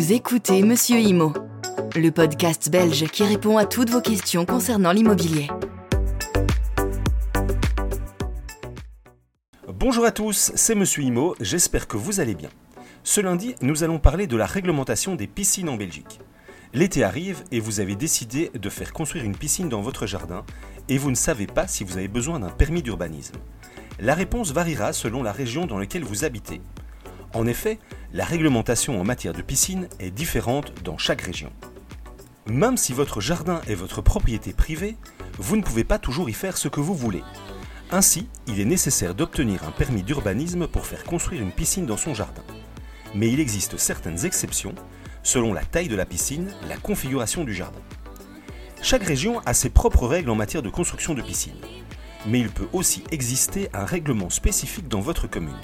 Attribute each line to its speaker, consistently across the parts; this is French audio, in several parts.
Speaker 1: Vous écoutez Monsieur Imo, le podcast belge qui répond à toutes vos questions concernant l'immobilier.
Speaker 2: Bonjour à tous, c'est Monsieur Imo, j'espère que vous allez bien. Ce lundi, nous allons parler de la réglementation des piscines en Belgique. L'été arrive et vous avez décidé de faire construire une piscine dans votre jardin et vous ne savez pas si vous avez besoin d'un permis d'urbanisme. La réponse variera selon la région dans laquelle vous habitez. En effet, la réglementation en matière de piscine est différente dans chaque région. Même si votre jardin est votre propriété privée, vous ne pouvez pas toujours y faire ce que vous voulez. Ainsi, il est nécessaire d'obtenir un permis d'urbanisme pour faire construire une piscine dans son jardin. Mais il existe certaines exceptions selon la taille de la piscine, la configuration du jardin. Chaque région a ses propres règles en matière de construction de piscine. Mais il peut aussi exister un règlement spécifique dans votre commune.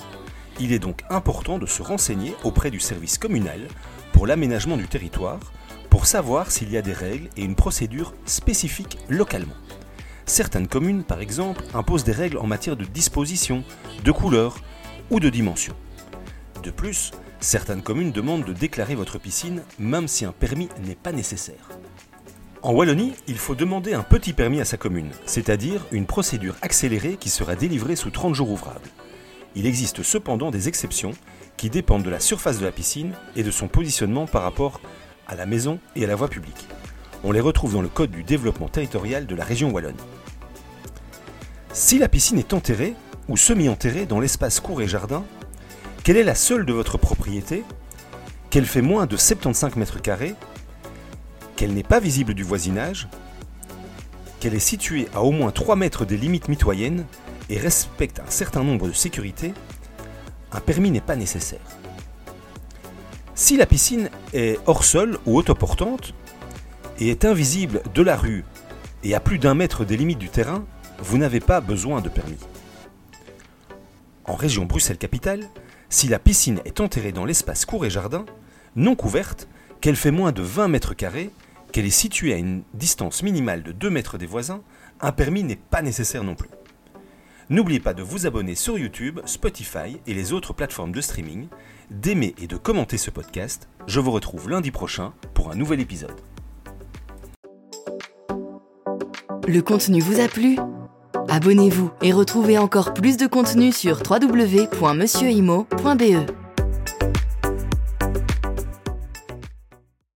Speaker 2: Il est donc important de se renseigner auprès du service communal pour l'aménagement du territoire pour savoir s'il y a des règles et une procédure spécifique localement. Certaines communes, par exemple, imposent des règles en matière de disposition, de couleur ou de dimension. De plus, certaines communes demandent de déclarer votre piscine même si un permis n'est pas nécessaire. En Wallonie, il faut demander un petit permis à sa commune, c'est-à-dire une procédure accélérée qui sera délivrée sous 30 jours ouvrables. Il existe cependant des exceptions qui dépendent de la surface de la piscine et de son positionnement par rapport à la maison et à la voie publique. On les retrouve dans le Code du développement territorial de la région wallonne. Si la piscine est enterrée ou semi-enterrée dans l'espace court et jardin, qu'elle est la seule de votre propriété, qu'elle fait moins de 75 mètres carrés, qu'elle n'est pas visible du voisinage, qu'elle est située à au moins 3 mètres des limites mitoyennes? Et respecte un certain nombre de sécurités, un permis n'est pas nécessaire. Si la piscine est hors sol ou autoportante et est invisible de la rue et à plus d'un mètre des limites du terrain, vous n'avez pas besoin de permis. En région Bruxelles-Capitale, si la piscine est enterrée dans l'espace court et jardin, non couverte, qu'elle fait moins de 20 mètres carrés, qu'elle est située à une distance minimale de 2 mètres des voisins, un permis n'est pas nécessaire non plus. N'oubliez pas de vous abonner sur YouTube, Spotify et les autres plateformes de streaming, d'aimer et de commenter ce podcast. Je vous retrouve lundi prochain pour un nouvel épisode.
Speaker 1: Le contenu vous a plu? Abonnez-vous et retrouvez encore plus de contenu sur www.monsieurimo.be.